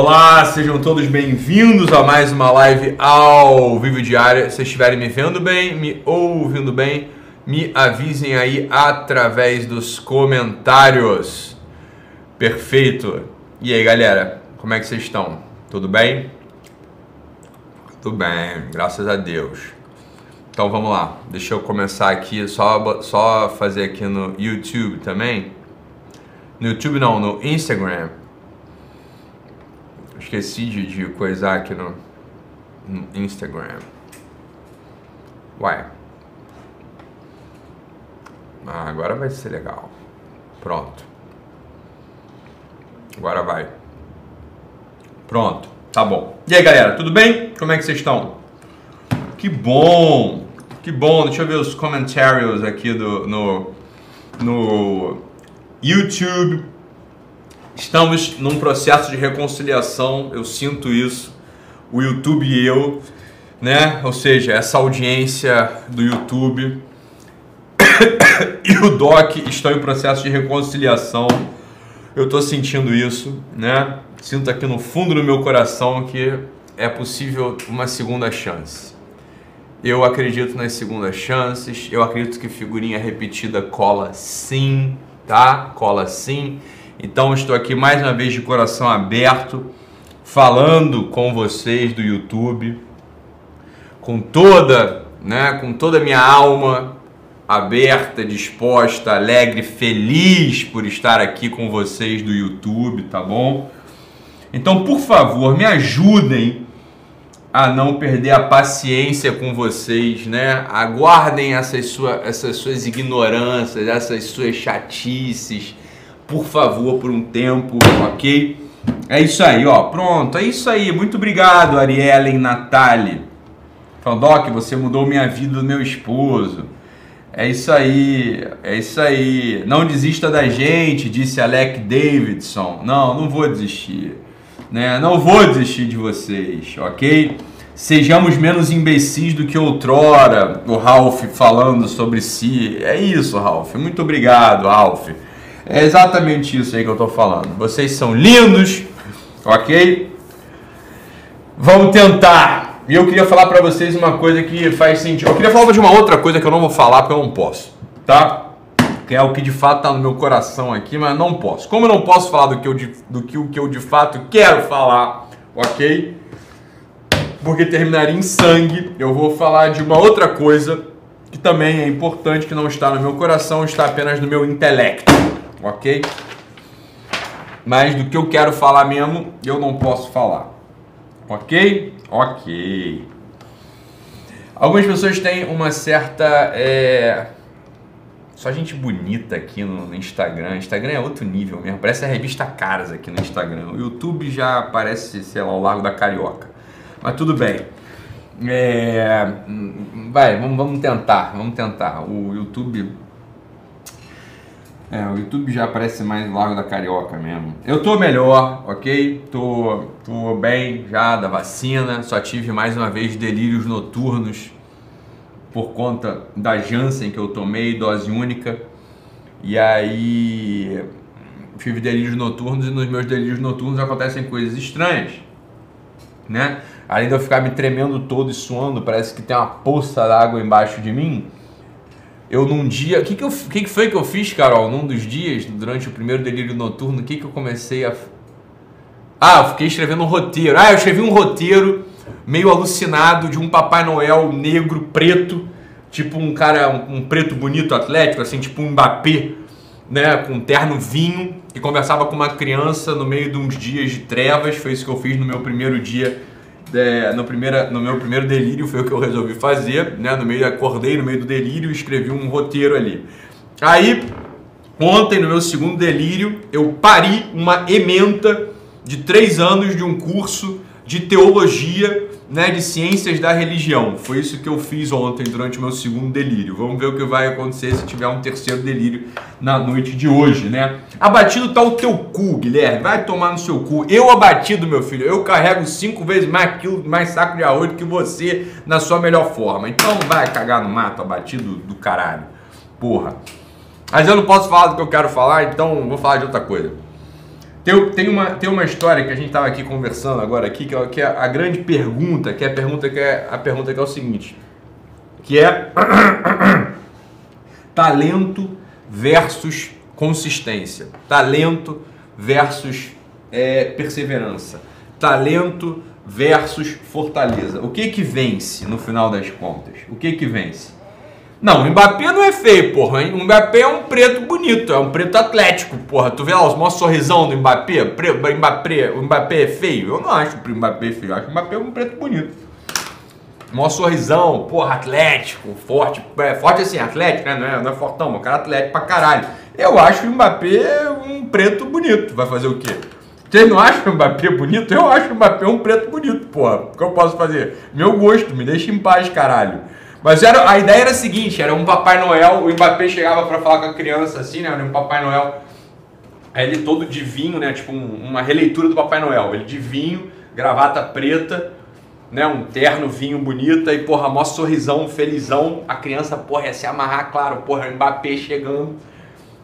Olá, sejam todos bem-vindos a mais uma live ao vivo diária. Se estiverem me vendo bem, me ouvindo bem, me avisem aí através dos comentários. Perfeito. E aí, galera, como é que vocês estão? Tudo bem? Tudo bem, graças a Deus. Então vamos lá, deixa eu começar aqui, só, só fazer aqui no YouTube também. No YouTube não, no Instagram. Esqueci de, de coisar aqui no, no Instagram. Uai. Ah, agora vai ser legal. Pronto. Agora vai. Pronto. Tá bom. E aí, galera, tudo bem? Como é que vocês estão? Que bom! Que bom. Deixa eu ver os comentários aqui do, no, no YouTube. Estamos num processo de reconciliação, eu sinto isso. O YouTube e eu, né? Ou seja, essa audiência do YouTube e o Doc estão em processo de reconciliação. Eu estou sentindo isso, né? Sinto aqui no fundo do meu coração que é possível uma segunda chance. Eu acredito nas segundas chances. Eu acredito que figurinha repetida cola sim, tá? Cola sim. Então estou aqui mais uma vez de coração aberto, falando com vocês do YouTube, com toda, né, com toda a minha alma aberta, disposta, alegre, feliz por estar aqui com vocês do YouTube, tá bom? Então, por favor, me ajudem a não perder a paciência com vocês, né? Aguardem essas, sua, essas suas ignorâncias, essas suas chatices por favor, por um tempo, ok? É isso aí, ó. Pronto, é isso aí. Muito obrigado, Ariellen Natali. Falando, Doc, você mudou minha vida do meu esposo. É isso aí, é isso aí. Não desista da gente, disse Alec Davidson. Não, não vou desistir. Né? Não vou desistir de vocês, ok? Sejamos menos imbecis do que outrora. O Ralph falando sobre si. É isso, Ralph. Muito obrigado, Ralph. É exatamente isso aí que eu estou falando. Vocês são lindos, ok? Vamos tentar. E eu queria falar para vocês uma coisa que faz sentido. Eu queria falar de uma outra coisa que eu não vou falar porque eu não posso, tá? Que é o que de fato está no meu coração aqui, mas não posso. Como eu não posso falar do que eu de, do que, o que eu de fato quero falar, ok? Porque terminaria em sangue, eu vou falar de uma outra coisa que também é importante, que não está no meu coração, está apenas no meu intelecto ok? Mas do que eu quero falar mesmo, eu não posso falar, ok? Ok. Algumas pessoas têm uma certa. É... Só gente bonita aqui no Instagram. Instagram é outro nível mesmo. Parece a revista Caras aqui no Instagram. O YouTube já parece, sei lá, o Largo da Carioca. Mas tudo bem. É... Vai, vamos, vamos tentar. Vamos tentar. O YouTube é, o YouTube já aparece mais Largo da Carioca mesmo. Eu tô melhor, ok? Tô, tô bem já da vacina. Só tive mais uma vez delírios noturnos por conta da Janssen que eu tomei, dose única. E aí tive delírios noturnos e nos meus delírios noturnos acontecem coisas estranhas, né? Além de eu ficar me tremendo todo e suando, parece que tem uma poça d'água embaixo de mim eu num dia. O que, que, que, que foi que eu fiz, Carol? Num dos dias, durante o primeiro delírio noturno, o que, que eu comecei a. Ah, eu fiquei escrevendo um roteiro. Ah, eu escrevi um roteiro meio alucinado de um Papai Noel negro, preto, tipo um cara, um, um preto bonito, atlético, assim, tipo um Mbappé, né, com um terno vinho, que conversava com uma criança no meio de uns dias de trevas. Foi isso que eu fiz no meu primeiro dia é, no, primeira, no meu primeiro delírio foi o que eu resolvi fazer, né? No meio, acordei no meio do delírio e escrevi um roteiro ali. Aí, ontem, no meu segundo delírio, eu pari uma ementa de três anos de um curso de teologia né, de ciências da religião. Foi isso que eu fiz ontem durante o meu segundo delírio. Vamos ver o que vai acontecer se tiver um terceiro delírio na noite de hoje, né? Abatido tá o teu cu, Guilherme. Vai tomar no seu cu. Eu abatido, meu filho. Eu carrego cinco vezes mais quilo, mais saco de arroz que você na sua melhor forma. Então vai cagar no mato, abatido do caralho. Porra. Mas eu não posso falar do que eu quero falar, então vou falar de outra coisa. Tem, tem, uma, tem uma história que a gente estava aqui conversando agora aqui, que é, que é a grande pergunta, que é a pergunta que é a pergunta que é o seguinte, que é talento versus consistência, talento versus é, perseverança, talento versus fortaleza. O que que vence no final das contas? O que que vence? Não, o Mbappé não é feio, porra. O Mbappé é um preto bonito, é um preto atlético, porra. Tu vê lá os maiores sorrisão do Mbappé? Mbappé, o Mbappé é feio? Eu não acho o Mbappé feio, eu acho o Mbappé um preto bonito. Maior sorrisão, porra, atlético, forte. É, forte assim, atlético, né? Não é, não é fortão, mas cara atlético pra caralho. Eu acho o Mbappé um preto bonito. Vai fazer o quê? Vocês não acham o Mbappé bonito? Eu acho o Mbappé um preto bonito, porra. O que eu posso fazer? Meu gosto, me deixa em paz, caralho. Mas era, a ideia era a seguinte, era um Papai Noel, o Mbappé chegava para falar com a criança assim, né? Um Papai Noel, ele todo de vinho, né? Tipo um, uma releitura do Papai Noel. Ele de vinho, gravata preta, né? Um terno, vinho bonita e, porra, mó sorrisão, felizão. A criança, porra, ia se amarrar, claro, porra, Mbappé chegando.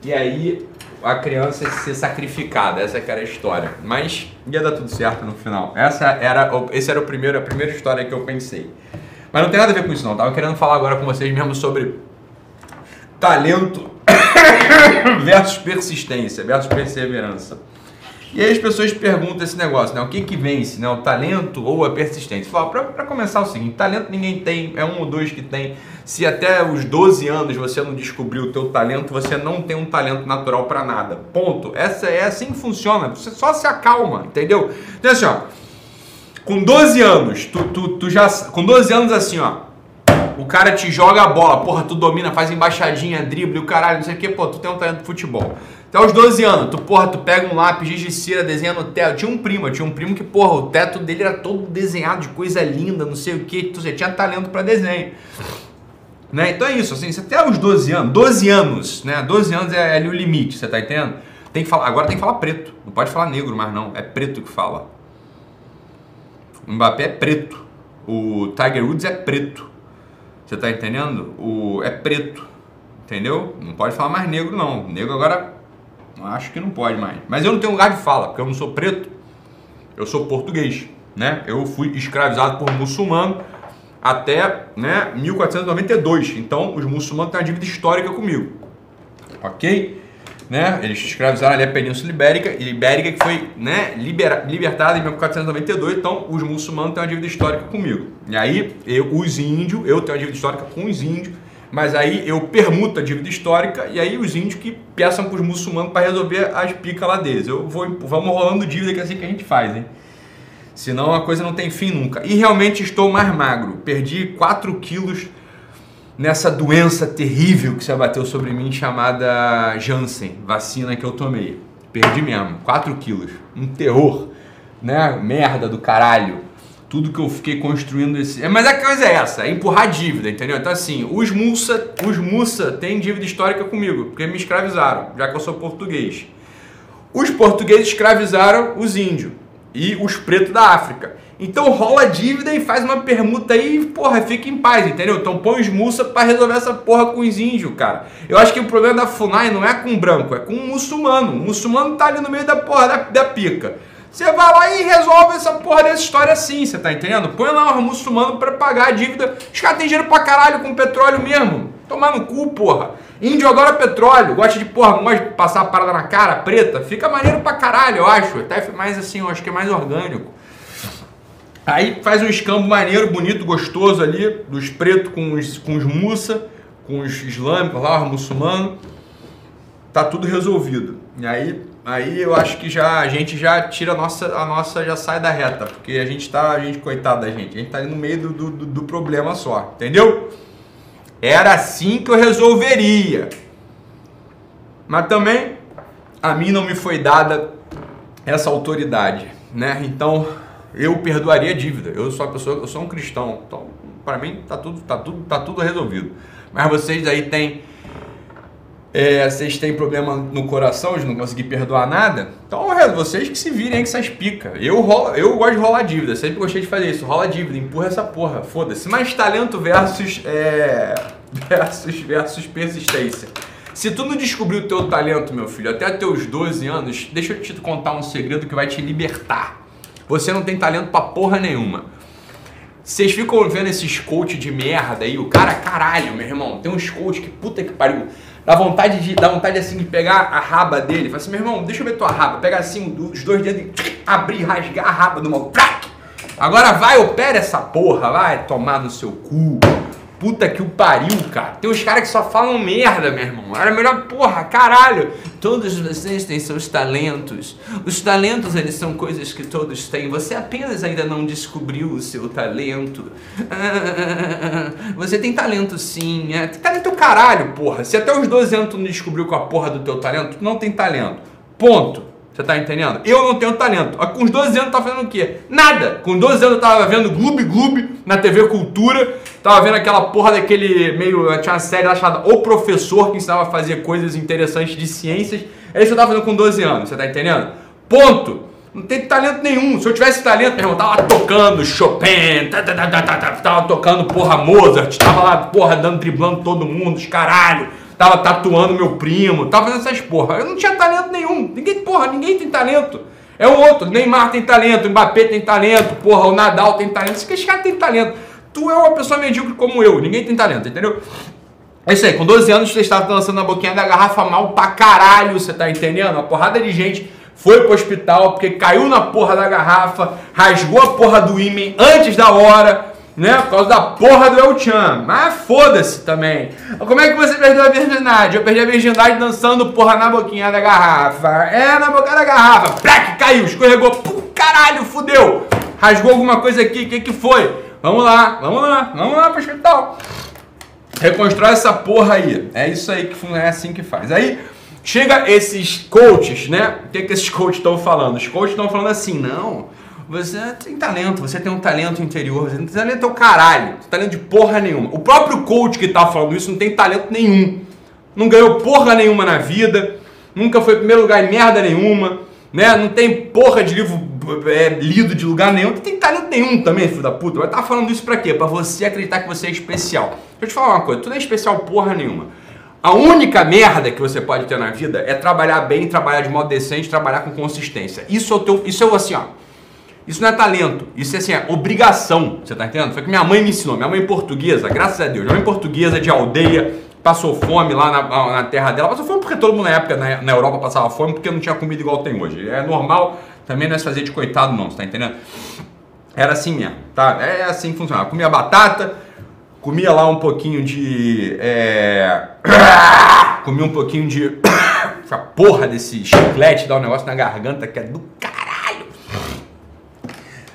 E aí a criança ia ser sacrificada, essa que era a história. Mas ia dar tudo certo no final. Essa era, esse era o primeiro, a primeira história que eu pensei. Mas não tem nada a ver com isso não. Tava querendo falar agora com vocês mesmo sobre talento versus persistência, versus perseverança. E aí as pessoas perguntam esse negócio, né? O que que vence, né? O talento ou a persistência? Para começar o seguinte, talento ninguém tem, é um ou dois que tem. Se até os 12 anos você não descobriu o teu talento, você não tem um talento natural para nada. Ponto. Essa é assim que funciona. Você só se acalma, entendeu? Então assim, ó, com 12 anos, tu, tu, tu já. Com 12 anos assim, ó. O cara te joga a bola, porra, tu domina, faz embaixadinha, drible, o caralho, não sei o que, pô, tu tem um talento de futebol. Até os 12 anos, tu, porra, tu pega um lápis, giz de cera, desenha no teto. Tinha um primo, tinha um primo que, porra, o teto dele era todo desenhado de coisa linda, não sei o que, tu tinha talento para desenho. Né? Então é isso, assim, até os 12 anos, 12 anos, né? 12 anos é ali o limite, você tá entendendo? Tem que falar, agora tem que falar preto, não pode falar negro mais não, é preto que fala. O Mbappé é preto. O Tiger Woods é preto. Você tá entendendo? O é preto. Entendeu? Não pode falar mais negro não. Negro agora acho que não pode mais. Mas eu não tenho lugar de fala, porque eu não sou preto. Eu sou português, né? Eu fui escravizado por muçulmano até, né, 1492. Então, os muçulmanos têm uma dívida histórica comigo. OK? Né? Eles escravizaram ali a Península Ibérica, Ibérica que foi né, libera, libertada em 1492, então os muçulmanos têm uma dívida histórica comigo. E aí, eu, os índios, eu tenho uma dívida histórica com os índios, mas aí eu permuto a dívida histórica e aí os índios que peçam para os muçulmanos para resolver as picas lá deles. Eu vou, vamos rolando dívida que é assim que a gente faz, hein? Senão a coisa não tem fim nunca. E realmente estou mais magro, perdi 4 quilos nessa doença terrível que se abateu sobre mim chamada Janssen, vacina que eu tomei. Perdi mesmo, 4 quilos. Um terror, né? Merda do caralho. Tudo que eu fiquei construindo esse. É, mas a coisa é essa, é empurrar dívida, entendeu? Então assim, os Mussa, os Mussa têm dívida histórica comigo, porque me escravizaram, já que eu sou português. Os portugueses escravizaram os índios e os pretos da África. Então rola dívida e faz uma permuta aí e, porra, fica em paz, entendeu? Então põe os mussa para resolver essa porra com os índios, cara. Eu acho que o problema da FUNAI não é com branco, é com o muçulmano. O muçulmano tá ali no meio da porra da, da pica. Você vai lá e resolve essa porra dessa história assim, você tá entendendo? Põe lá os muçulmanos para pagar a dívida. Os caras têm dinheiro pra caralho com petróleo mesmo. Tomar no cu, porra. Índio adora petróleo, gosta de, porra, gosta de passar a parada na cara preta. Fica maneiro pra caralho, eu acho. Até mais assim, eu acho que é mais orgânico. Aí faz um escambo maneiro, bonito, gostoso ali, dos pretos com os, com os mussa, com os islâmicos lá, os muçulmanos. Tá tudo resolvido. E aí, aí eu acho que já a gente já tira a nossa, a nossa já sai da reta, porque a gente tá, a gente, coitado da gente, a gente tá ali no meio do, do, do problema só, entendeu? Era assim que eu resolveria. Mas também a mim não me foi dada essa autoridade, né? Então eu perdoaria a dívida. Eu sou uma pessoa, eu sou um cristão. Então, para mim tá tudo, tá tudo, tá tudo resolvido. Mas vocês aí têm é, vocês têm problema no coração de não conseguir perdoar nada, então vocês que se virem aí que essas pica. Eu, rolo, eu gosto de rolar dívida, sempre gostei de fazer isso. Rola dívida, empurra essa porra, foda-se. Mas talento versus, é, versus, versus persistência. Se tu não descobrir o teu talento, meu filho, até teus 12 anos, deixa eu te contar um segredo que vai te libertar. Você não tem talento pra porra nenhuma. Vocês ficam vendo esses coach de merda aí, o cara, caralho, meu irmão, tem uns coach que puta que pariu. Dá vontade de, dá vontade assim de pegar a raba dele, fala assim, meu irmão, deixa eu ver tua raba, pegar assim os dois dedos e abrir, rasgar a raba do maluco. Agora vai, opera essa porra, vai tomar no seu cu. Puta que o pariu, cara. Tem uns caras que só falam merda, meu irmão. Era melhor, porra, caralho. Todos vocês têm seus talentos. Os talentos, eles são coisas que todos têm. Você apenas ainda não descobriu o seu talento. Ah, você tem talento sim. É. Tem talento caralho, porra. Se até os 12 anos tu não descobriu com a porra do teu talento, tu não tem talento. Ponto. Você tá entendendo? Eu não tenho talento. Com os 12 anos, tava fazendo o quê? Nada. Com 12 anos, eu tava vendo Gloob Gloob na TV Cultura. Tava vendo aquela porra daquele meio. Tinha uma série lá chamada O Professor que ensinava a fazer coisas interessantes de ciências. É isso que eu tava fazendo com 12 anos. Você tá entendendo? Ponto. Não tem talento nenhum. Se eu tivesse talento, meu irmão, tava tocando Chopin, tá, tá, tá, tava tocando porra Mozart, tava lá, porra, dando, driblando todo mundo, os caralho tava tatuando meu primo, tava fazendo essas porra. Eu não tinha talento nenhum. Ninguém, porra, ninguém tem talento. É o outro. Neymar tem talento, Mbappé tem talento, porra, o Nadal tem talento. Esse cara tem talento. Tu é uma pessoa medíocre como eu, ninguém tem talento, entendeu? É isso aí, com 12 anos você estava dançando na boquinha da garrafa mal pra caralho, você tá entendendo? Uma porrada de gente foi pro hospital porque caiu na porra da garrafa, rasgou a porra do ímã antes da hora, né? Por causa da porra do El Chan. Mas foda-se também. Como é que você perdeu a virgindade? Eu perdi a virgindade dançando porra na boquinha da garrafa. É, na boca da garrafa. Plac, caiu, escorregou. Pum, caralho, fudeu. Rasgou alguma coisa aqui, o que que foi? Vamos lá, vamos lá, vamos lá pro hospital. Reconstrói essa porra aí. É isso aí que é assim que faz. Aí chega esses coaches, né? O que, que esses coaches estão falando? Os coaches estão falando assim, não você tem talento, você tem um talento interior, você tem talento é o caralho, não tem talento de porra nenhuma. O próprio coach que tá falando isso não tem talento nenhum. Não ganhou porra nenhuma na vida, nunca foi primeiro lugar em merda nenhuma, né? Não tem porra de livro é, lido de lugar nenhum, não tem talento nenhum também, filho da puta. Mas tá falando isso pra quê? Pra você acreditar que você é especial. Deixa eu te falar uma coisa, tu não é especial porra nenhuma. A única merda que você pode ter na vida é trabalhar bem, trabalhar de modo decente, trabalhar com consistência. Isso é o teu, isso é assim, ó isso não é talento, isso é assim, é obrigação, você tá entendendo? Foi que minha mãe me ensinou, minha mãe portuguesa, graças a Deus, minha mãe portuguesa de aldeia, passou fome lá na, na terra dela, passou fome porque todo mundo na época na, na, Europa passava fome porque não tinha comida igual tem hoje. É normal, também não é fazer de coitado não, você tá entendendo? Era assim mesmo, tá? É assim que funcionava. Comia batata, comia lá um pouquinho de. É... comia um pouquinho de. Essa porra desse chiclete, dá um negócio na garganta que é do caralho.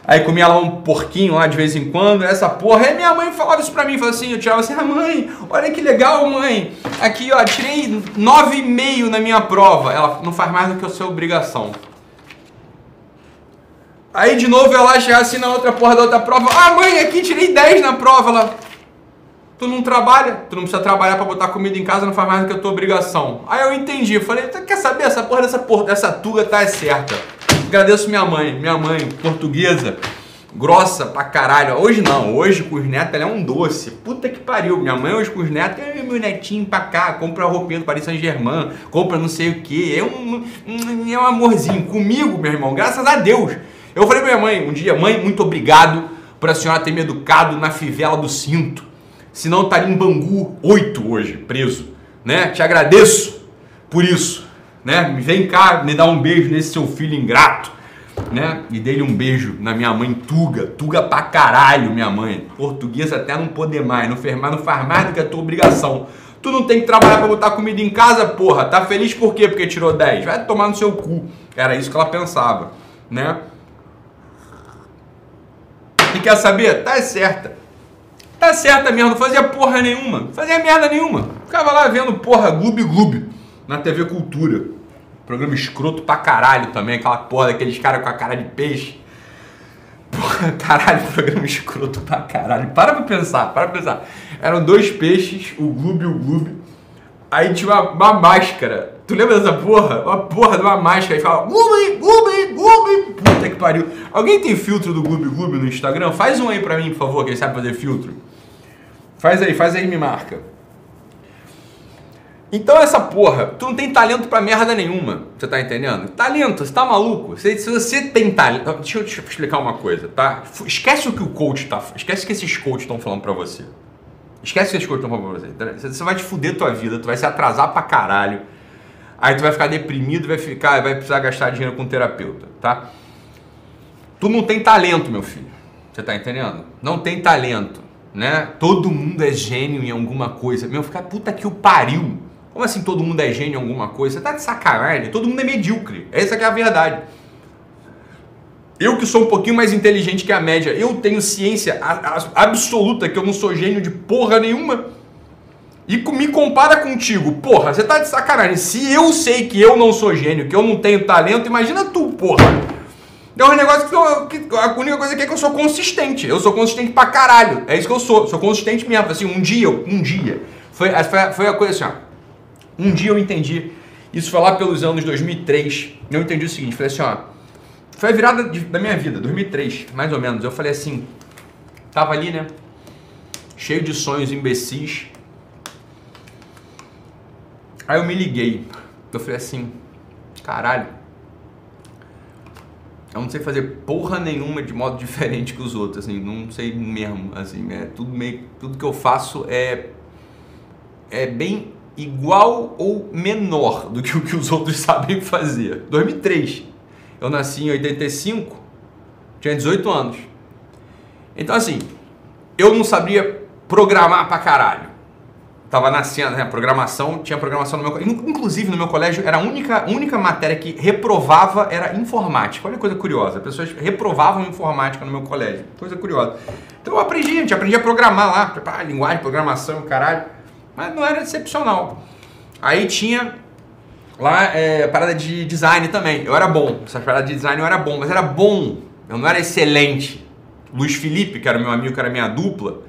Aí comia lá um porquinho lá de vez em quando, essa porra. Aí minha mãe falava isso pra mim, falava assim, eu tirava assim, ah mãe, olha que legal mãe, aqui ó, tirei 9,5 na minha prova. Ela não faz mais do que a sua obrigação. Aí de novo ela assim na outra porra da outra prova, ah mãe, aqui tirei 10 na prova. Ela, tu não trabalha, tu não precisa trabalhar para botar comida em casa, não faz mais do que a tua obrigação. Aí eu entendi, eu falei, quer saber, essa porra dessa porra, dessa tuga tá certa. Agradeço minha mãe, minha mãe portuguesa, grossa pra caralho. Hoje não, hoje com os netos ela é um doce. Puta que pariu. Minha mãe hoje com os netos, é meu netinho pra cá, compra roupinha do Paris Saint-Germain, compra não sei o que. É um, um, é um amorzinho. Comigo, meu irmão, graças a Deus. Eu falei pra minha mãe um dia, mãe, muito obrigado por a senhora ter me educado na fivela do cinto. Senão estaria em Bangu 8 hoje, preso. Né? Te agradeço por isso né? Vem cá, me dá um beijo nesse seu filho ingrato, né? E dele um beijo na minha mãe Tuga, Tuga pra caralho, minha mãe. Portuguesa até não poder mais, não fez mais, não faz mais do que a tua obrigação. Tu não tem que trabalhar para botar comida em casa, porra. Tá feliz por quê? Porque tirou 10. Vai tomar no seu cu. Era isso que ela pensava, né? E quer saber? Tá certa. Tá certa mesmo, não fazia porra nenhuma. Não fazia merda nenhuma. Ficava lá vendo porra, gloob gloob na TV Cultura. Programa escroto pra caralho também, aquela porra daqueles caras com a cara de peixe. Porra, caralho, programa escroto pra caralho. Para pra pensar, para pra pensar. Eram dois peixes, o Gloob e o Gloob. Aí tinha uma, uma, máscara. Tu lembra dessa porra? Uma porra de uma máscara. E fala Gloob, Gloob, Gloob. Puta que pariu. Alguém tem filtro do Gloob Gloob no Instagram? Faz um aí pra mim, por favor, quem sabe fazer filtro. Faz aí, faz aí me marca. Então essa porra, tu não tem talento pra merda nenhuma, você tá entendendo? Talento, você tá maluco? Se, se você tem talento... Deixa eu te explicar uma coisa, tá? Esquece o que o coach tá... Esquece o que esses coaches estão falando pra você. Esquece que estão falando pra você. Você vai te fuder tua vida, tu vai se atrasar pra caralho. Aí tu vai ficar deprimido, vai ficar, vai precisar gastar dinheiro com um terapeuta, tá? Tu não tem talento, meu filho. Você tá entendendo? Não tem talento, né? Todo mundo é gênio em alguma coisa. Meu, ficar puta que o pariu. Como assim todo mundo é gênio em alguma coisa? Você tá de sacanagem? Todo mundo é medíocre. Essa é a verdade. Eu que sou um pouquinho mais inteligente que a média, eu tenho ciência absoluta que eu não sou gênio de porra nenhuma. E me compara contigo. Porra, você tá de sacanagem. Se eu sei que eu não sou gênio, que eu não tenho talento, imagina tu, porra. É um negócio que, eu, que a única coisa que é que eu sou consistente. Eu sou consistente pra caralho. É isso que eu sou. Sou consistente mesmo. Assim, um dia, um dia. Foi, foi, foi a coisa assim, ó. Um dia eu entendi, isso foi lá pelos anos 2003, eu entendi o seguinte, falei assim, ó, foi a virada de, da minha vida, 2003, mais ou menos. Eu falei assim, tava ali, né, cheio de sonhos imbecis. Aí eu me liguei, eu falei assim, caralho, eu não sei fazer porra nenhuma de modo diferente que os outros, assim, não sei mesmo, assim, é tudo meio, tudo que eu faço é é bem igual ou menor do que o que os outros sabem fazer. 2003. Eu nasci em 85, tinha 18 anos. Então, assim, eu não sabia programar pra caralho. Tava nascendo, né? Programação, tinha programação no meu. Inclusive, no meu colégio, era a única, única matéria que reprovava era informática. Olha que coisa curiosa. Pessoas reprovavam informática no meu colégio. Coisa curiosa. Então eu aprendi, a gente aprendia a programar lá, ah, linguagem, programação, caralho mas não era excepcional. Aí tinha lá é, parada de design também. Eu era bom, essa parada de design eu era bom, mas era bom, eu não era excelente. Luiz Felipe, que era meu amigo, que era minha dupla,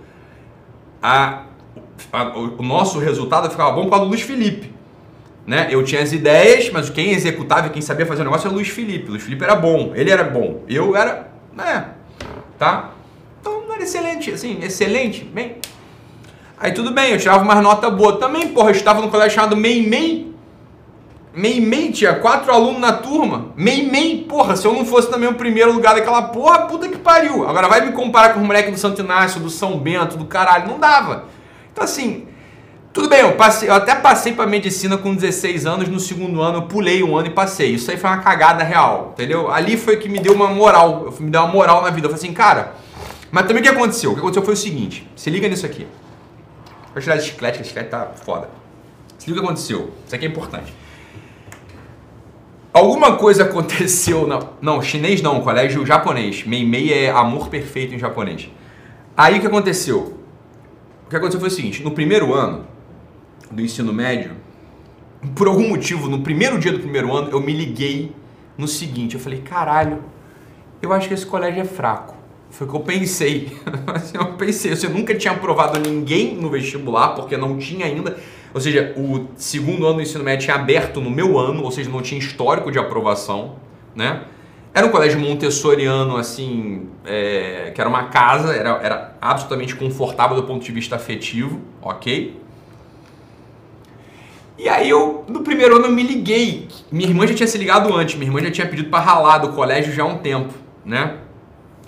a, a, o nosso resultado ficava bom por causa do Luiz Felipe. Né? Eu tinha as ideias, mas quem executava e quem sabia fazer o negócio era o Luiz Felipe. O Luiz Felipe era bom, ele era bom, eu era, né, tá? Então não era excelente, assim, excelente, bem, Aí tudo bem, eu tirava umas notas boas também, porra, eu estava no colégio chamado Meimei. Meimei, tinha quatro alunos na turma. Meimei, porra, se eu não fosse também o primeiro lugar daquela porra, puta que pariu. Agora vai me comparar com os moleques do Santo Inácio, do São Bento, do caralho, não dava. Então assim, tudo bem, eu, passei, eu até passei para medicina com 16 anos, no segundo ano eu pulei um ano e passei. Isso aí foi uma cagada real, entendeu? Ali foi que me deu uma moral, me deu uma moral na vida. Eu falei assim, cara, mas também o que aconteceu? O que aconteceu foi o seguinte, se liga nisso aqui. Vou tirar de chiclete, que a chiclete tá foda. Se liga o que aconteceu. Isso aqui é importante. Alguma coisa aconteceu na... Não, chinês não, colégio japonês. Meimei é amor perfeito em japonês. Aí o que aconteceu? O que aconteceu foi o seguinte, no primeiro ano do ensino médio, por algum motivo, no primeiro dia do primeiro ano, eu me liguei no seguinte, eu falei, caralho, eu acho que esse colégio é fraco. Foi o que eu pensei. Assim, eu pensei, você nunca tinha aprovado ninguém no vestibular, porque não tinha ainda. Ou seja, o segundo ano do ensino médio tinha aberto no meu ano, ou seja, não tinha histórico de aprovação, né? Era um colégio montessoriano, assim, é, que era uma casa, era, era absolutamente confortável do ponto de vista afetivo, ok? E aí eu, no primeiro ano, eu me liguei. Minha irmã já tinha se ligado antes, minha irmã já tinha pedido para ralar do colégio já há um tempo, né?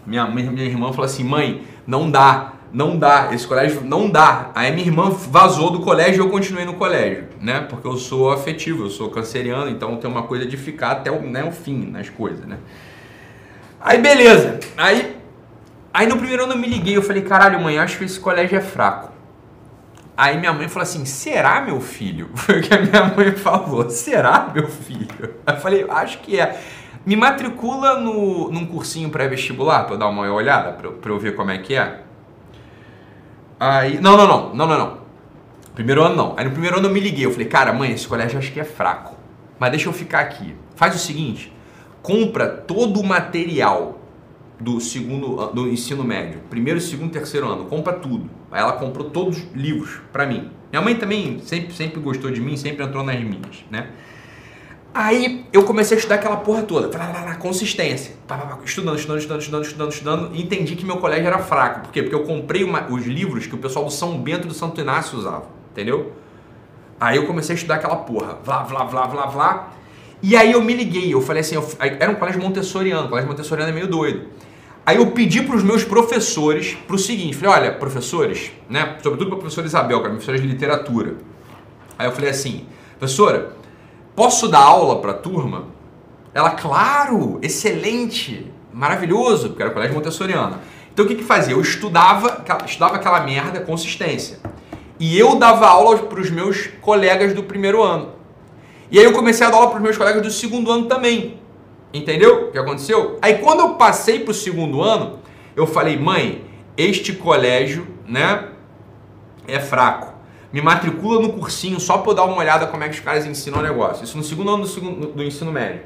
Minha, minha irmã falou assim: mãe, não dá, não dá, esse colégio não dá. Aí minha irmã vazou do colégio e eu continuei no colégio, né? Porque eu sou afetivo, eu sou canceriano, então tem uma coisa de ficar até o, né, o fim nas coisas, né? Aí beleza, aí, aí no primeiro ano eu me liguei, eu falei: caralho, mãe, acho que esse colégio é fraco. Aí minha mãe falou assim: será, meu filho? Foi o que a minha mãe falou: será, meu filho? Aí eu falei: acho que é. Me matricula no, num cursinho pré-vestibular para dar uma olhada, para eu ver como é que é. Aí, não, não, não, não, não, não. Primeiro ano não. Aí no primeiro ano eu me liguei, eu falei, cara, mãe, esse colégio acho que é fraco. Mas deixa eu ficar aqui. Faz o seguinte, compra todo o material do segundo do ensino médio, primeiro, segundo, terceiro ano, compra tudo. Aí ela comprou todos os livros para mim. Minha mãe também sempre, sempre gostou de mim, sempre entrou nas minhas, né? Aí eu comecei a estudar aquela porra toda, consistência, estudando, estudando, estudando, estudando, estudando, estudando, e entendi que meu colégio era fraco. Por quê? Porque eu comprei uma, os livros que o pessoal do São Bento do Santo Inácio usava, entendeu? Aí eu comecei a estudar aquela porra, vlá, vlá, vlá, vlá, vlá. E aí eu me liguei, eu falei assim, eu, era um colégio montessoriano, o colégio montessoriano é meio doido. Aí eu pedi para os meus professores para o seguinte, falei, olha, professores, né, sobretudo para a professora Isabel, que é professora de literatura. Aí eu falei assim, professora, posso dar aula para a turma? Ela, claro, excelente, maravilhoso, porque era colégio montessoriano. Então o que que fazia? Eu estudava, estudava aquela merda, consistência. E eu dava aula para os meus colegas do primeiro ano. E aí eu comecei a dar aula para os meus colegas do segundo ano também. Entendeu o que aconteceu? Aí quando eu passei para o segundo ano, eu falei, mãe, este colégio, né, é fraco. Me matricula no cursinho só para eu dar uma olhada como é que os caras ensinam o negócio. Isso no segundo ano do, segundo, do ensino médio.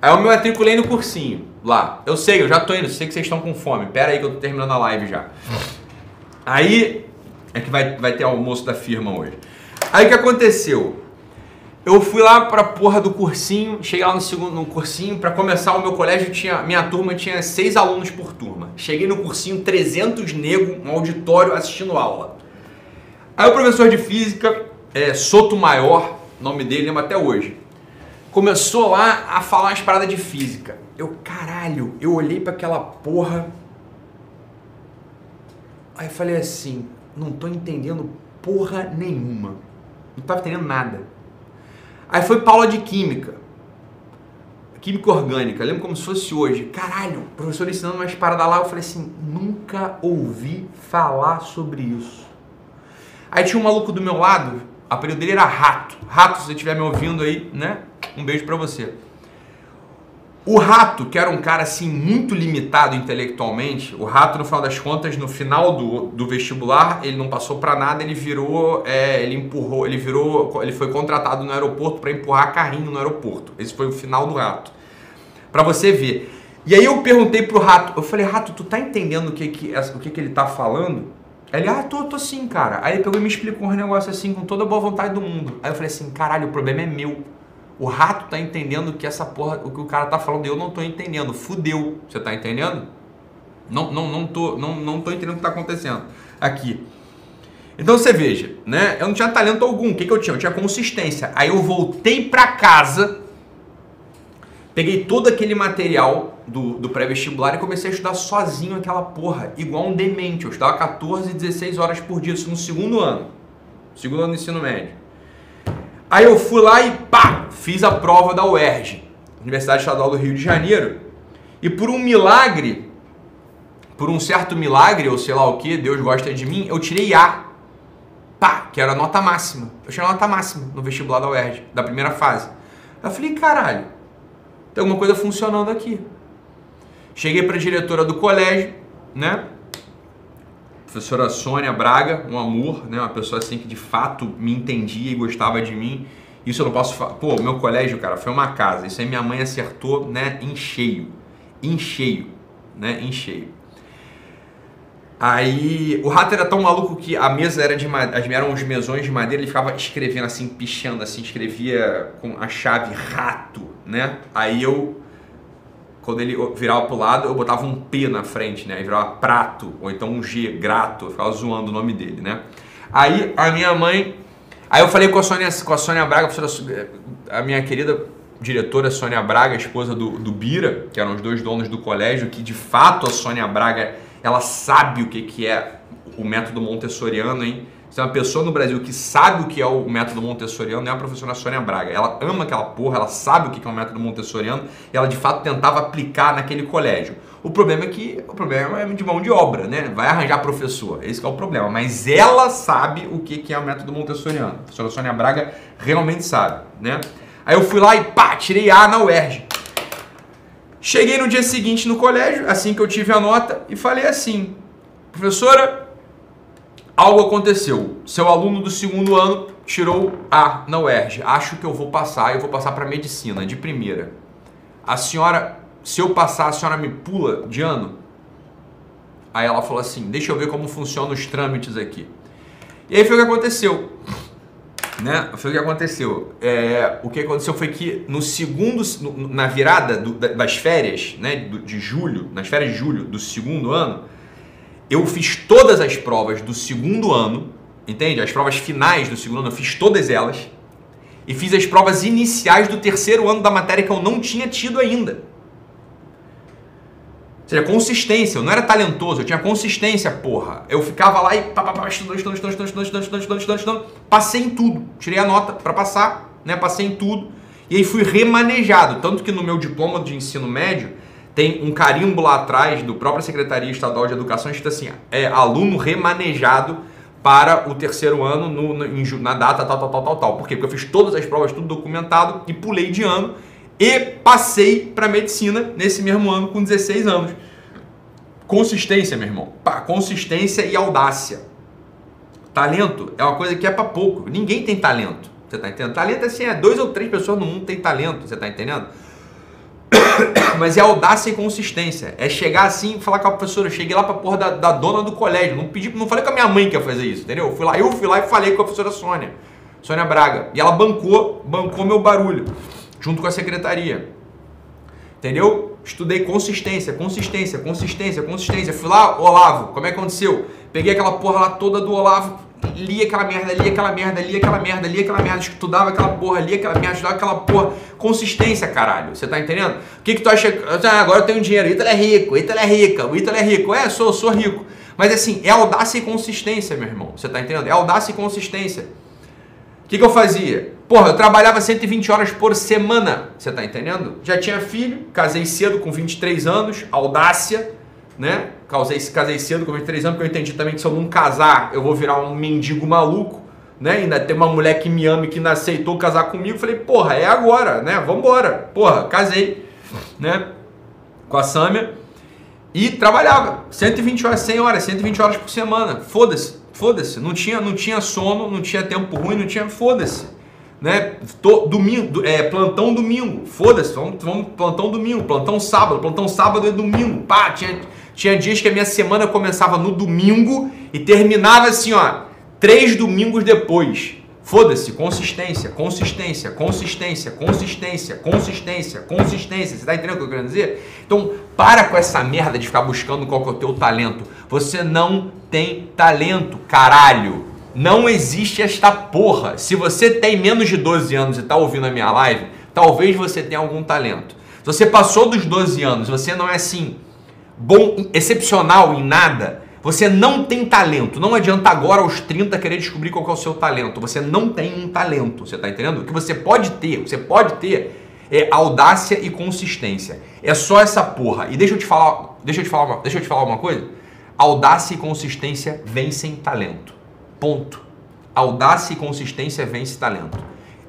Aí eu me matriculei no cursinho lá. Eu sei, eu já tô indo, sei que vocês estão com fome. Pera aí que eu tô terminando a live já. Aí é que vai, vai ter almoço da firma hoje. Aí o que aconteceu? Eu fui lá pra porra do cursinho, cheguei lá no segundo no cursinho, para começar o meu colégio tinha, minha turma tinha seis alunos por turma. Cheguei no cursinho, 300 negros, um auditório assistindo aula. Aí o professor de física, é, Soto Maior, nome dele, lembro até hoje começou lá a falar umas paradas de física. Eu, caralho, eu olhei para aquela porra. Aí falei assim, não tô entendendo porra nenhuma. Não tava entendendo nada. Aí foi Paula de Química. Química orgânica, lembro como se fosse hoje. Caralho, professor ensinando umas paradas lá, eu falei assim, nunca ouvi falar sobre isso. Aí tinha um maluco do meu lado, a apelido dele era Rato. Rato, se você estiver me ouvindo aí, né? Um beijo para você. O Rato, que era um cara assim muito limitado intelectualmente, o Rato, no final das contas, no final do, do vestibular, ele não passou para nada, ele virou, é, ele empurrou, ele virou, ele foi contratado no aeroporto para empurrar carrinho no aeroporto. Esse foi o final do Rato. Para você ver. E aí eu perguntei pro Rato, eu falei, Rato, tu tá entendendo o que que, o que, que ele tá falando? Ele, ah, tô, tô sim, cara. Aí ele pegou e me explicou um negócio assim, com toda a boa vontade do mundo. Aí eu falei assim, caralho, o problema é meu. O rato tá entendendo que essa porra, o que o cara tá falando, eu não tô entendendo. Fudeu. Você tá entendendo? Não, não, não, tô, não, não tô entendendo o que tá acontecendo aqui. Então você veja, né? Eu não tinha talento algum. O que, que eu tinha? Eu tinha consistência. Aí eu voltei pra casa, peguei todo aquele material do, do pré-vestibular e comecei a estudar sozinho aquela porra, igual um demente. Eu estudava 14, 16 horas por dia, isso no segundo ano. Segundo ano do ensino médio. Aí eu fui lá e pá, fiz a prova da UERJ, Universidade Estadual do Rio de Janeiro. E por um milagre, por um certo milagre, ou sei lá o que, Deus gosta de mim, eu tirei A. Pá, que era a nota máxima. Eu tirei a nota máxima no vestibular da UERJ, da primeira fase. Eu falei, caralho, tem alguma coisa funcionando aqui. Cheguei para a diretora do colégio, né? professora Sônia Braga, um amor, né? Uma pessoa assim que de fato me entendia e gostava de mim. Isso eu não posso falar. Pô, meu colégio, cara, foi uma casa. Isso aí minha mãe acertou, né? Em cheio. Em cheio. Né? Em cheio. Aí o rato era tão maluco que a mesa era de madeira, eram uns mesões de madeira, ele ficava escrevendo assim, pichando assim, escrevia com a chave rato, né? Aí eu quando ele virava pro lado, eu botava um P na frente, né? Aí virava prato, ou então um G, grato, eu ficava zoando o nome dele, né? Aí a minha mãe. Aí eu falei com a Sônia, com a Sônia Braga, a minha querida diretora Sônia Braga, esposa do, do Bira, que eram os dois donos do colégio, que de fato a Sônia Braga, ela sabe o que, que é o método montessoriano, hein? Se é uma pessoa no Brasil que sabe o que é o método montessoriano, é a professora Sônia Braga. Ela ama aquela porra, ela sabe o que é o método montessoriano e ela de fato tentava aplicar naquele colégio. O problema é que o problema é de mão de obra, né? Vai arranjar professor, esse é o problema. Mas ela sabe o que é o método montessoriano. A professora Sônia Braga realmente sabe, né? Aí eu fui lá e pá, tirei A na UERJ. Cheguei no dia seguinte no colégio, assim que eu tive a nota, e falei assim: professora, algo aconteceu. Seu aluno do segundo ano tirou A na UERJ. Acho que eu vou passar, eu vou passar para medicina de primeira. A senhora, se eu passar, a senhora me pula de ano? Aí ela falou assim: "Deixa eu ver como funcionam os trâmites aqui". E aí foi o que aconteceu. Né? Foi o que aconteceu. É, o que aconteceu foi que no segundo, no, na virada do, das férias, né, de julho, nas férias de julho do segundo ano, eu fiz todas as provas do segundo ano, entende? As provas finais do segundo ano, eu fiz todas elas, e fiz as provas iniciais do terceiro ano da matéria que eu não tinha tido ainda. Ou seja, consistência, eu não era talentoso, eu tinha consistência, porra. Eu ficava lá e pá, estudando, estudando, estudando, estudando, estudando, estudando, estudando, estudando, estudando, passei em tudo. Tirei a nota para passar, né? Passei em tudo. E aí fui remanejado, tanto que no meu diploma de ensino médio tem um carimbo lá atrás do própria Secretaria Estadual de Educação escrito assim, é aluno remanejado para o terceiro ano no, no, na data tal, tal, tal, tal, tal. Por quê? Porque eu fiz todas as provas, tudo documentado e pulei de ano e passei para medicina nesse mesmo ano com 16 anos. Consistência, meu irmão. Consistência e audácia. Talento é uma coisa que é para pouco. Ninguém tem talento. Você tá entendendo? Talento é assim, é dois ou três pessoas no mundo tem talento. Você tá entendendo? Mas é audácia e consistência. É chegar assim e falar com a professora. Eu cheguei lá pra porra da, da, dona do colégio. Não pedi, não falei com a minha mãe que ia fazer isso, entendeu? Eu fui lá, eu fui lá e falei com a professora Sônia. Sônia Braga. E ela bancou, bancou meu barulho. Junto com a secretaria. Entendeu? Estudei consistência, consistência, consistência, consistência. Fui lá, Olavo, como é que aconteceu? Peguei aquela porra lá toda do Olavo, lia aquela merda, lia aquela merda, lia aquela merda, lia aquela merda, estudava aquela porra, lia aquela merda, estudava aquela porra. Consistência, caralho. Você tá entendendo? O que que tu acha? Ah, agora eu tenho dinheiro. Ítalo é rico, Ítalo é rica, o Ítalo é rico. É, sou, sou rico. Mas assim, é audácia e consistência, meu irmão. Você tá entendendo? É audácia e consistência. O que que eu fazia? Porra, eu trabalhava 120 horas por semana. Você tá entendendo? Já tinha filho, casei cedo com 23 anos, audácia né? Casei, casei cedo com 23 anos, porque eu entendi também que se eu não casar, eu vou virar um mendigo maluco, né? Ainda tem uma mulher que me ama e que não aceitou casar comigo. Falei, porra, é agora, né? Vambora. Porra, casei, né? Com a Sâmia. E trabalhava 120 horas, 100 horas, 120 horas por semana. Foda-se, foda-se. Não tinha, não tinha sono, não tinha tempo ruim, não tinha. Foda-se. Né? Tô, domingo, é, plantão domingo. Foda-se, vamos, vamos plantão domingo, plantão sábado, plantão sábado é domingo. Pá, tinha tinha dias que a minha semana começava no domingo e terminava assim, ó, três domingos depois. Foda-se, consistência, consistência, consistência, consistência, consistência, consistência. Você tá entendendo o que eu quero dizer? Então, para com essa merda de ficar buscando qual que é o teu talento. Você não tem talento, caralho. Não existe esta porra. Se você tem menos de 12 anos e tá ouvindo a minha live, talvez você tenha algum talento. Se você passou dos 12 anos, você não é assim, bom, excepcional em nada, você não tem talento. Não adianta agora aos 30 querer descobrir qual é o seu talento. Você não tem um talento, você está entendendo? O que você pode ter, você pode ter é audácia e consistência. É só essa porra. E deixa eu te falar, deixa eu te falar, deixa eu te falar uma coisa. Audácia e consistência vencem talento. Ponto. Audácia e consistência vence talento.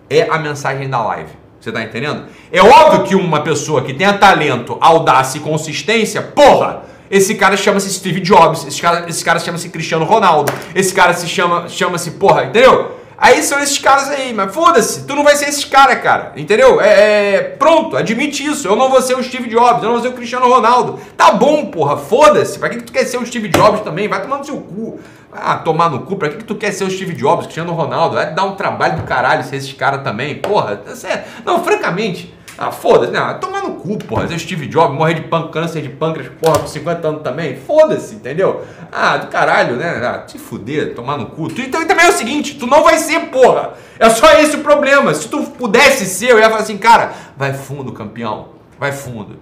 É a mensagem da live. Você tá entendendo? É óbvio que uma pessoa que tenha talento, audácia e consistência, porra, esse cara chama-se Steve Jobs, esse cara, esse cara chama-se Cristiano Ronaldo, esse cara se chama, chama-se, porra, entendeu? Aí são esses caras aí, mas foda-se, tu não vai ser esse cara, cara, entendeu? É, é, pronto, admite isso, eu não vou ser o Steve Jobs, eu não vou ser o Cristiano Ronaldo. Tá bom, porra, foda-se, pra que, que tu quer ser o Steve Jobs também? Vai tomar no seu cu. Ah, tomar no cu, pra que, que tu quer ser o Steve Jobs, Cristiano Ronaldo? Vai dar um trabalho do caralho ser esses caras também, porra. Tá certo. Não, francamente, ah, foda-se, né? Tomar no cu, porra. Ser o Steve Jobs, morrer de pan câncer de pâncreas, porra, com 50 anos também. Foda-se, entendeu? Ah, do caralho, né? Ah, te fuder, tomar no cu. Então também é o seguinte, tu não vai ser, porra. É só esse o problema. Se tu pudesse ser, eu ia falar assim, cara, vai fundo, campeão. Vai fundo.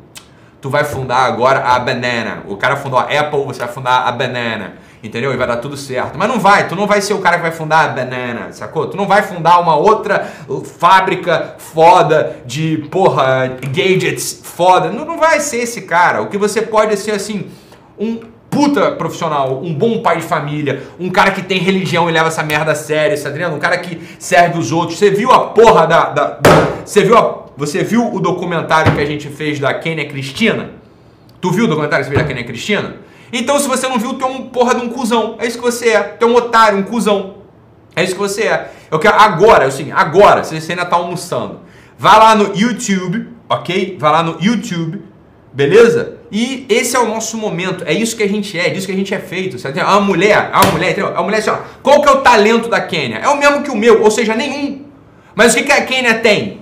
Tu vai fundar agora a Banana. O cara fundou a Apple, você vai fundar a Banana entendeu? E vai dar tudo certo. Mas não vai, tu não vai ser o cara que vai fundar a Banana, sacou? Tu não vai fundar uma outra fábrica foda de, porra, gadgets foda. Não, não vai ser esse cara. O que você pode ser, assim, um puta profissional, um bom pai de família, um cara que tem religião e leva essa merda a sério, tá entendendo? Um cara que serve os outros. Você viu a porra da... da, da você viu a, você viu o documentário que a gente fez da Kênia Cristina? Tu viu o documentário que você fez da Kênia Cristina? Então, se você não viu, tu é um porra de um cuzão. É isso que você é. Tu é um otário, um cuzão. É isso que você é. Eu quero agora, assim, agora, se você ainda tá almoçando, vai lá no YouTube, ok? Vai lá no YouTube, beleza? E esse é o nosso momento. É isso que a gente é, é disso que a gente é feito. Sabe? A mulher, a mulher, entendeu? A mulher assim, ó, qual que é o talento da Kênia? É o mesmo que o meu, ou seja, nenhum. Mas o que, que a Kênia tem?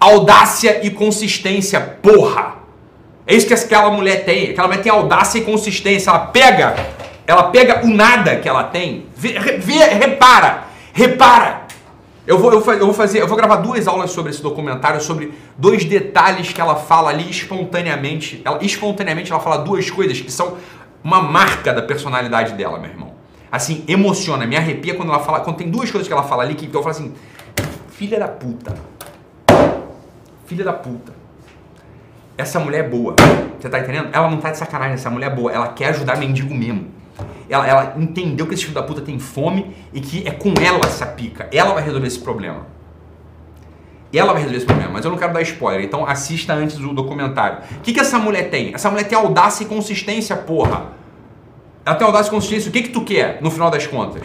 Audácia e consistência, porra. É isso que aquela mulher tem. Aquela mulher tem audácia e consistência. Ela pega, ela pega o nada que ela tem. Vê, vê, repara, repara. Eu vou, eu, vou, fazer, eu vou gravar duas aulas sobre esse documentário, sobre dois detalhes que ela fala ali espontaneamente. Ela, espontaneamente ela fala duas coisas que são uma marca da personalidade dela, meu irmão. Assim, emociona, me arrepia quando ela fala. Quando tem duas coisas que ela fala ali que eu falo assim, filha da puta. Filha da puta. Essa mulher é boa. Você tá entendendo? Ela não tá de sacanagem, essa mulher é boa. Ela quer ajudar mendigo mesmo. Ela, ela entendeu que esse filho da puta tem fome e que é com ela essa pica. Ela vai resolver esse problema. Ela vai resolver esse problema, mas eu não quero dar spoiler, então assista antes do documentário. O que, que essa mulher tem? Essa mulher tem audácia e consistência, porra. Ela tem audácia e consistência. O que, que tu quer no final das contas?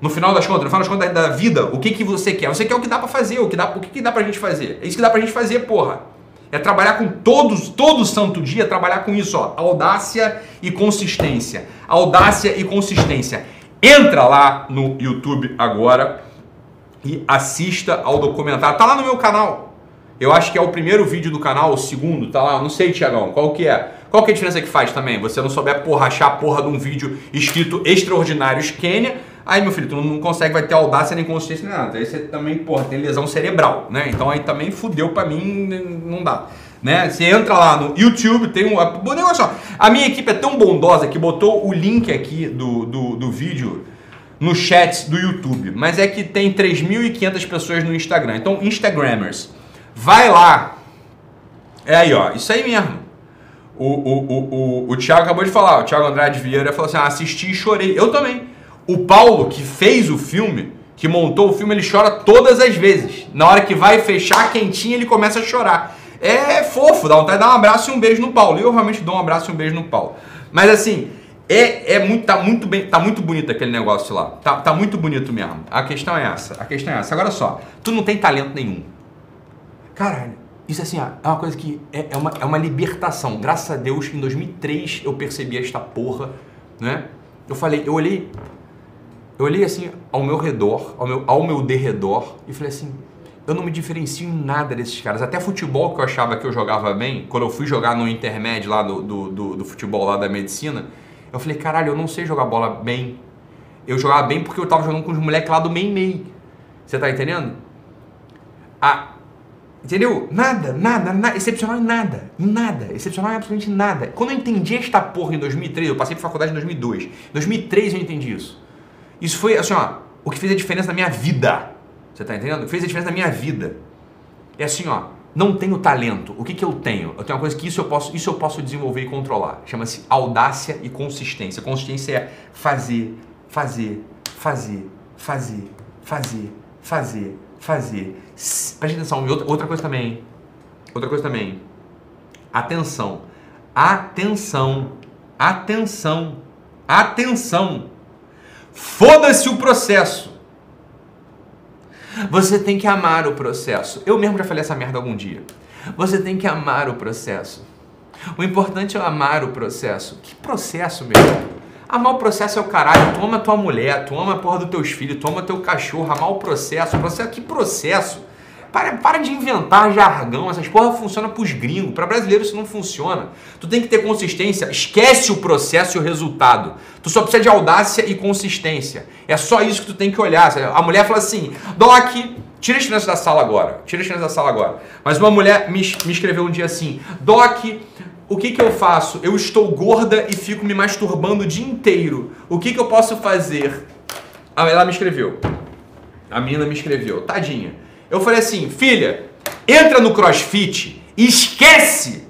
No final das contas, no final das contas da, vida, o que, que você quer? Você quer o que dá pra fazer, o que dá, o que, que dá pra gente fazer? É isso que dá pra gente fazer, porra. É trabalhar com todos, todo santo dia, trabalhar com isso, ó. Audácia e consistência. Audácia e consistência. Entra lá no YouTube agora e assista ao documentário. Tá lá no meu canal. Eu acho que é o primeiro vídeo do canal, o segundo, tá lá. Não sei, Tiagão, qual que é? Qual que é a diferença que faz também? Você não souber porra, achar a porra de um vídeo escrito Extraordinários Quênia Aí, meu filho, tu não consegue, vai ter audácia nem consciência nem nada. Aí você também, porra, tem lesão cerebral, né? Então aí também fudeu pra mim, não dá. Né? Você entra lá no YouTube, tem um. O negócio, a minha equipe é tão bondosa que botou o link aqui do, do, do vídeo no chat do YouTube. Mas é que tem 3.500 pessoas no Instagram. Então, Instagrammers, vai lá. É aí, ó. Isso aí mesmo. O, o, o, o, o Thiago acabou de falar, o Thiago Andrade Vieira falou assim: ah, assisti e chorei. Eu também. O Paulo, que fez o filme, que montou o filme, ele chora todas as vezes. Na hora que vai fechar quentinho, ele começa a chorar. É fofo, dá vontade de dar um abraço e um beijo no Paulo. Eu realmente dou um abraço e um beijo no Paulo. Mas assim, é, é muito, tá muito bem, tá muito bonito aquele negócio lá. Tá, tá muito bonito mesmo. A questão é essa. A questão é essa. Agora só, tu não tem talento nenhum. Caralho, isso assim, ó, é uma coisa que é, é, uma, é uma libertação. Graças a Deus, em 2003 eu percebi esta porra, né? Eu falei, eu olhei eu olhei assim ao meu redor, ao meu, ao meu derredor e falei assim: eu não me diferencio em nada desses caras. Até futebol que eu achava que eu jogava bem, quando eu fui jogar no intermédio lá do, do, do, do futebol lá da medicina, eu falei: caralho, eu não sei jogar bola bem. Eu jogava bem porque eu tava jogando com os moleques lá do meio-meio. Você tá entendendo? Entendeu? Nada, nada, nada, excepcional em nada, em nada, excepcional em absolutamente nada. Quando eu entendi esta porra em 2003, eu passei por faculdade em 2002. Em 2003 eu entendi isso. Isso foi assim, ó, o que fez a diferença na minha vida. Você tá entendendo? Fez a diferença na minha vida. É assim, ó, não tenho talento. O que, que eu tenho? Eu tenho uma coisa que isso eu posso, isso eu posso desenvolver e controlar. Chama-se audácia e consistência. Consistência é fazer, fazer, fazer, fazer, fazer, fazer, fazer. Preste atenção, outra coisa também. Outra coisa também. Atenção. Atenção. Atenção. Atenção. Foda-se o processo. Você tem que amar o processo. Eu mesmo já falei essa merda algum dia. Você tem que amar o processo. O importante é amar o processo. Que processo, meu irmão? Amar o processo é o caralho. Tu ama tua mulher, tu ama a porra dos teus filhos, tu ama teu cachorro. Amar o processo. processo que processo? Para, para de inventar jargão, essas porra funcionam pros gringos. Para brasileiro isso não funciona. Tu tem que ter consistência. Esquece o processo e o resultado. Tu só precisa de audácia e consistência. É só isso que tu tem que olhar. A mulher fala assim: Doc, tira as crianças da sala agora. Tira as crianças da sala agora. Mas uma mulher me, me escreveu um dia assim: Doc, o que, que eu faço? Eu estou gorda e fico me masturbando o dia inteiro. O que, que eu posso fazer? Ela me escreveu. A menina me escreveu. Tadinha. Eu falei assim, filha, entra no CrossFit e esquece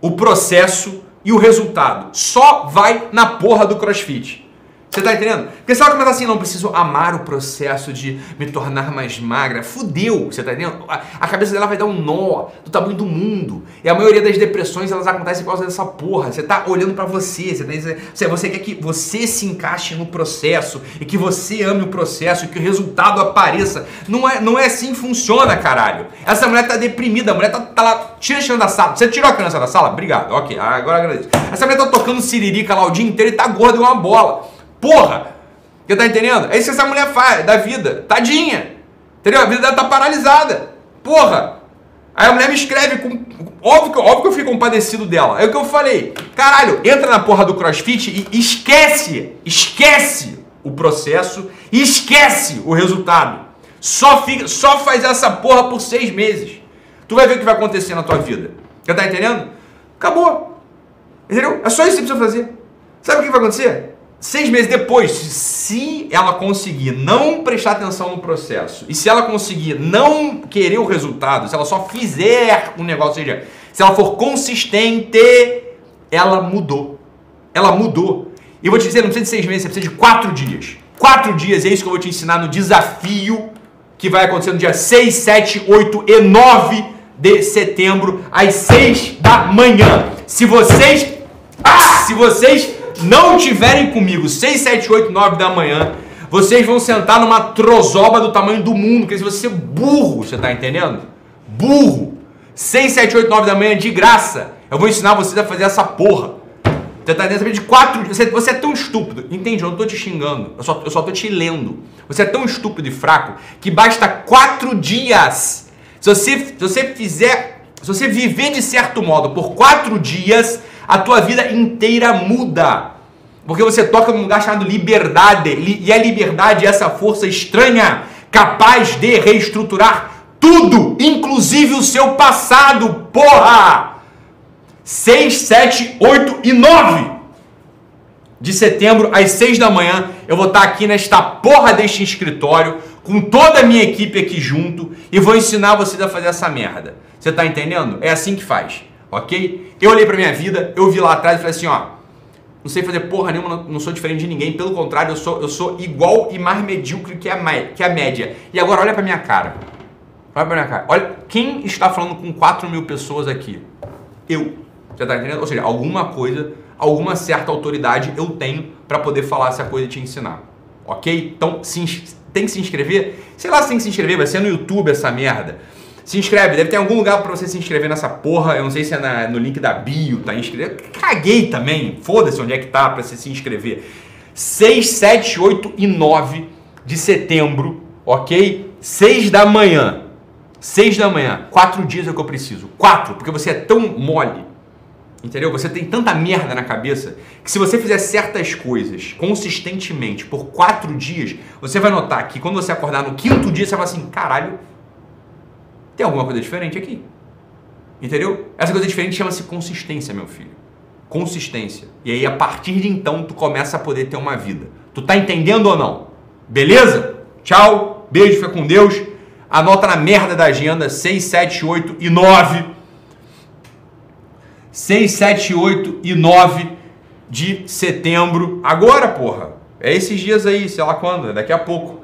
o processo e o resultado. Só vai na porra do CrossFit. Você tá entendendo? Porque se ela começar assim, não preciso amar o processo de me tornar mais magra, fudeu, você tá entendendo? A, a, cabeça dela vai dar um nó do tamanho do mundo. E a maioria das depressões elas acontecem por causa dessa porra. Você tá olhando para você, você, tá, você quer que você se encaixe no processo e que você ame o processo e que o resultado apareça. Não é, não é assim que funciona, caralho. Essa mulher tá deprimida, a mulher tá, tá lá, tira a da sala. Você tirou a criança da sala? Obrigado, ok, agora agradeço. Essa mulher tá tocando siririca lá o dia inteiro e tá gorda e uma bola. Porra! Você tá entendendo? É isso que essa mulher faz da vida. Tadinha. Entendeu? A vida dela tá paralisada. Porra! Aí a mulher me escreve com. Óbvio que, óbvio que eu fico compadecido dela. É o que eu falei. Caralho, entra na porra do crossfit e esquece, esquece o processo e esquece o resultado. Só, fica, só faz essa porra por seis meses. Tu vai ver o que vai acontecer na tua vida. Você tá entendendo? Acabou. Entendeu? É só isso que você precisa fazer. Sabe o que vai acontecer? Seis meses depois, se ela conseguir não prestar atenção no processo e se ela conseguir não querer o resultado, se ela só fizer um negócio, ou seja, se ela for consistente, ela mudou. Ela mudou. E eu vou te dizer, não precisa de seis meses, você precisa de quatro dias. Quatro dias, é isso que eu vou te ensinar no desafio que vai acontecer no dia 6, 7, 8 e 9 de setembro, às 6 da manhã. Se vocês. Ah, se vocês não tiverem comigo 6, 7, 8, 9 da manhã, vocês vão sentar numa trozoba do tamanho do mundo, que você é burro, você tá entendendo? Burro! 6, 7, 8, 9 da manhã de graça. Eu vou ensinar vocês a fazer essa porra. Você tá dentro de quatro você, você é tão estúpido. Entende? Eu não tô te xingando. Eu só, eu só tô te lendo. Você é tão estúpido e fraco que basta quatro dias. Se você, se você fizer. Se você viver de certo modo por quatro dias, a tua vida inteira muda. Porque você toca num lugar chamado liberdade. E a liberdade é essa força estranha, capaz de reestruturar tudo, inclusive o seu passado, porra! 6, 7, 8 e 9 de setembro, às 6 da manhã, eu vou estar aqui nesta porra deste escritório, com toda a minha equipe aqui junto, e vou ensinar vocês a fazer essa merda. Você tá entendendo? É assim que faz, ok? Eu olhei pra minha vida, eu vi lá atrás e falei assim, ó, não sei fazer porra nenhuma, não sou diferente de ninguém, pelo contrário, eu sou, eu sou igual e mais medíocre que a, que a média. E agora olha pra minha cara. Olha pra minha cara. Olha, quem está falando com 4 mil pessoas aqui? Eu. Você tá entendendo? Ou seja, alguma coisa, alguma certa autoridade eu tenho para poder falar essa coisa e te ensinar. Ok? Então, se, tem que se inscrever? Sei lá se tem que se inscrever, vai ser no YouTube essa merda. Se inscreve, deve ter algum lugar para você se inscrever nessa porra. Eu não sei se é na, no link da bio, tá inscrito. Caguei também. Foda-se onde é que tá para você se inscrever. 6, 7, 8 e 9 de setembro, ok? 6 da manhã. 6 da manhã, 4 dias é o que eu preciso. 4, porque você é tão mole. Entendeu? Você tem tanta merda na cabeça que se você fizer certas coisas consistentemente por 4 dias, você vai notar que quando você acordar no quinto dia, você vai assim: caralho, tem alguma coisa diferente aqui. Entendeu? Essa coisa diferente chama-se consistência, meu filho. Consistência. E aí, a partir de então, tu começa a poder ter uma vida. Tu tá entendendo ou não? Beleza? Tchau, beijo, fica com Deus. Anota na merda da agenda 6, 7, 8 e 9. 6, 7, 8 e 9 de setembro. Agora, porra. É esses dias aí, sei lá quando, é daqui a pouco.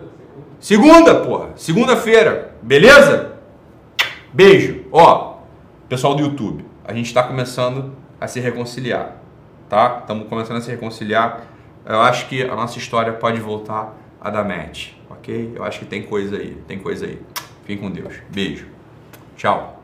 Segunda, porra. Segunda-feira. Beleza? Beijo. Ó, pessoal do YouTube, a gente está começando a se reconciliar, tá? Estamos começando a se reconciliar. Eu acho que a nossa história pode voltar a dar match, ok? Eu acho que tem coisa aí, tem coisa aí. Fiquem com Deus. Beijo. Tchau.